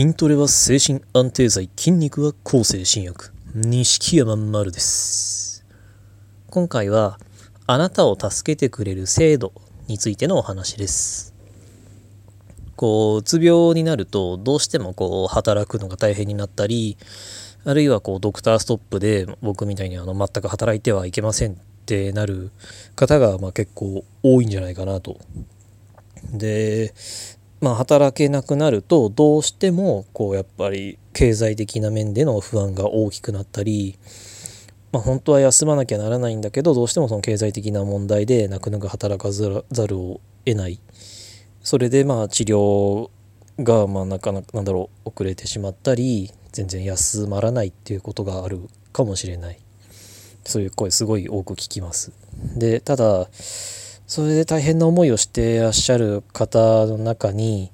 筋トレは精神安定剤筋肉は抗精神薬。錦山丸です。今回はあなたを助けてくれる制度についてのお話です。こううつ病になるとどうしてもこう働くのが大変になったりあるいはこうドクターストップで僕みたいにあの全く働いてはいけませんってなる方がまあ結構多いんじゃないかなと。でまあ、働けなくなるとどうしてもこうやっぱり経済的な面での不安が大きくなったり、まあ、本当は休まなきゃならないんだけどどうしてもその経済的な問題で泣く泣く働かざるを得ないそれでまあ治療がまあなかなかなんだろう遅れてしまったり全然休まらないっていうことがあるかもしれないそういう声すごい多く聞きます。でただそれで大変な思いをしてらっしゃる方の中に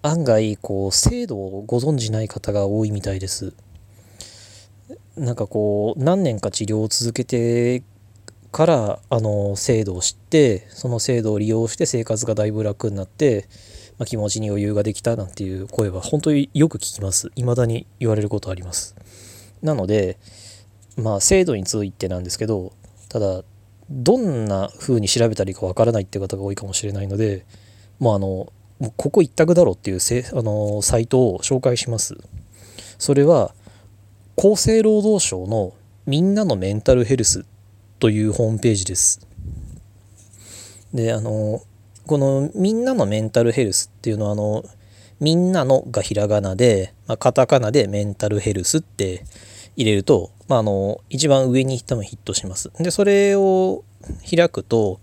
案外こう制度をご存じない方が多いみたいです。なんかこう何年か治療を続けてからあの制度を知ってその制度を利用して生活がだいぶ楽になって、まあ、気持ちに余裕ができたなんていう声は本当によく聞きます未だに言われることありますなのでまあ制度についてなんですけどただどんな風に調べたらいいかわからないっていう方が多いかもしれないのでもうあのここ一択だろうっていうせあのサイトを紹介します。それは厚生労働省のみんなのメンタルヘルスというホームページです。であのこのみんなのメンタルヘルスっていうのはあのみんなのがひらがなで、まあ、カタカナでメンタルヘルスって入れると、まあ、あの一番上に多分ヒットします。でそれを開くと、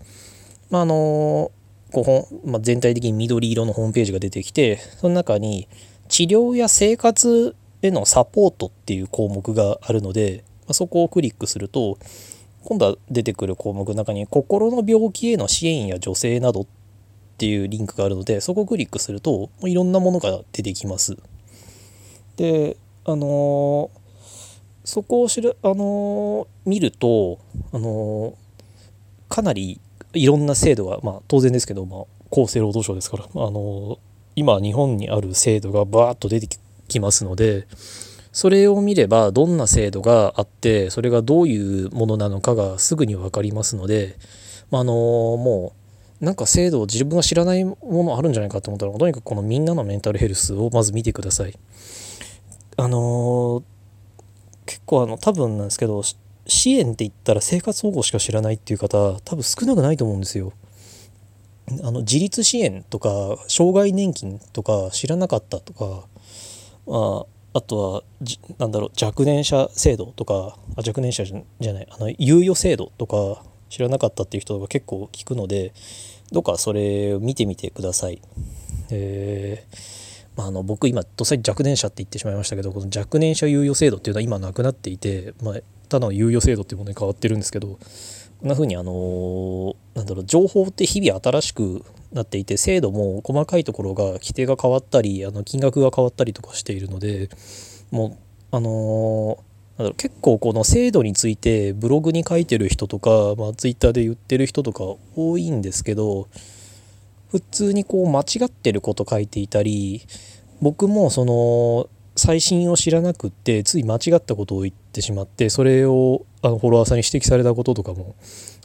まあ、あのこう、まあ、全体的に緑色のホームページが出てきてその中に治療や生活へのサポートっていう項目があるので、ま、そこをクリックすると今度は出てくる項目の中に心の病気への支援や助成などっていうリンクがあるのでそこをクリックするといろんなものが出てきます。であのそこを知る、あの見ると、あのかなりいろんな制度が、まあ、当然ですけど、まあ、厚生労働省ですから、あの今日本にある制度がバーッと出てきますのでそれを見ればどんな制度があってそれがどういうものなのかがすぐに分かりますので、まあ、あのもうなんか制度を自分が知らないものあるんじゃないかと思ったらとにかくこのみんなのメンタルヘルスをまず見てください。あの結構あの多分なんですけど支援って言ったら生活保護しか知らないっていう方多分少なくないと思うんですよ。あの自立支援とか障害年金とか知らなかったとか、まあ、あとはなんだろう若年者制度とかあ若年者じゃないあの猶予制度とか知らなかったっていう人が結構聞くのでどうかそれを見てみてください。えーあ、の僕今どっさり若年者って言ってしまいましたけどこの若年者猶予制度っていうのは今なくなっていて、まあ、ただの猶予制度っていうものに変わってるんですけどこんな風にあのなんだろう情報って日々新しくなっていて制度も細かいところが規定が変わったりあの金額が変わったりとかしているのでもうあのなんだろう結構この制度についてブログに書いてる人とか、まあ、ツイッターで言ってる人とか多いんですけど普通にこう間違ってること書いていたり僕もその最新を知らなくってつい間違ったことを言ってしまってそれをあのフォロワーさんに指摘されたこととかも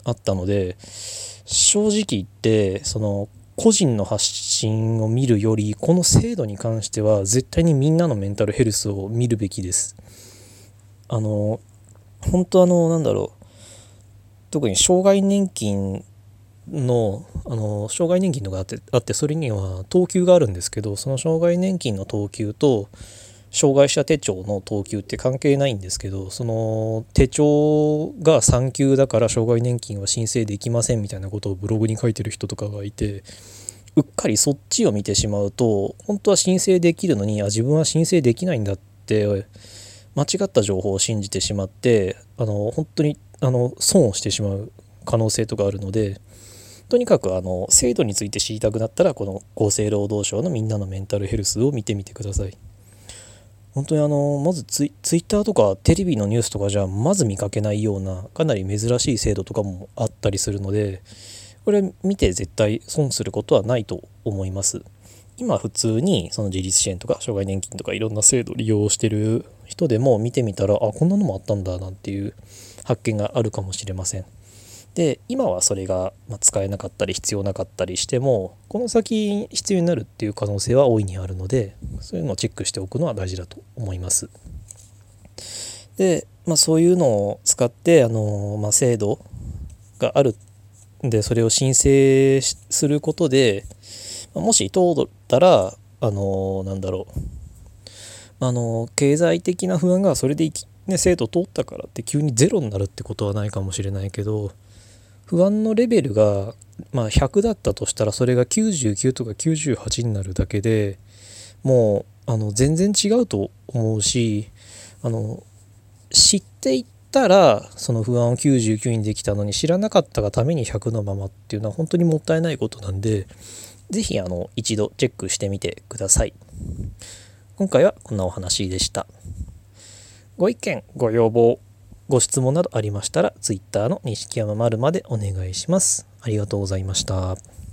あったので正直言ってその個人の発信を見るよりこの制度に関しては絶対にみんなのメンタルヘルスを見るべきです。あの本当あのなんだろう特に障害年金のあの障害年金とかあってあってそれには等級があるんですけどその障害年金の等級と障害者手帳の等級って関係ないんですけどその手帳が3級だから障害年金は申請できませんみたいなことをブログに書いてる人とかがいてうっかりそっちを見てしまうと本当は申請できるのにあ自分は申請できないんだって間違った情報を信じてしまってあの本当にあの損をしてしまう可能性とかあるので。とにかくあの制度について知りたくなったらこの厚生労働省のみんなのメンタルヘルスを見てみてください。本当にあのまずツイツイッターとかテレビのニュースとかじゃまず見かけないようなかなり珍しい制度とかもあったりするのでこれ見て絶対損することはないと思います。今普通にその自立支援とか障害年金とかいろんな制度利用してる人でも見てみたらあこんなのもあったんだなんていう発見があるかもしれません。で今はそれが使えなかったり必要なかったりしてもこの先必要になるっていう可能性は大いにあるのでそういうのをチェックしておくのは大事だと思います。で、まあ、そういうのを使ってあの、まあ、制度があるんでそれを申請することでもし通ったらあのなんだろうあの経済的な不安がそれで、ね、制度通ったからって急にゼロになるってことはないかもしれないけど不安のレベルが、まあ、100だったとしたらそれが99とか98になるだけでもうあの全然違うと思うしあの知っていったらその不安を99にできたのに知らなかったがために100のままっていうのは本当にもったいないことなんで是非あの一度チェックしてみてください。今回はこんなお話でした。ご意見、ご要望、ご質問などありましたら、Twitter の錦山丸までお願いします。ありがとうございました。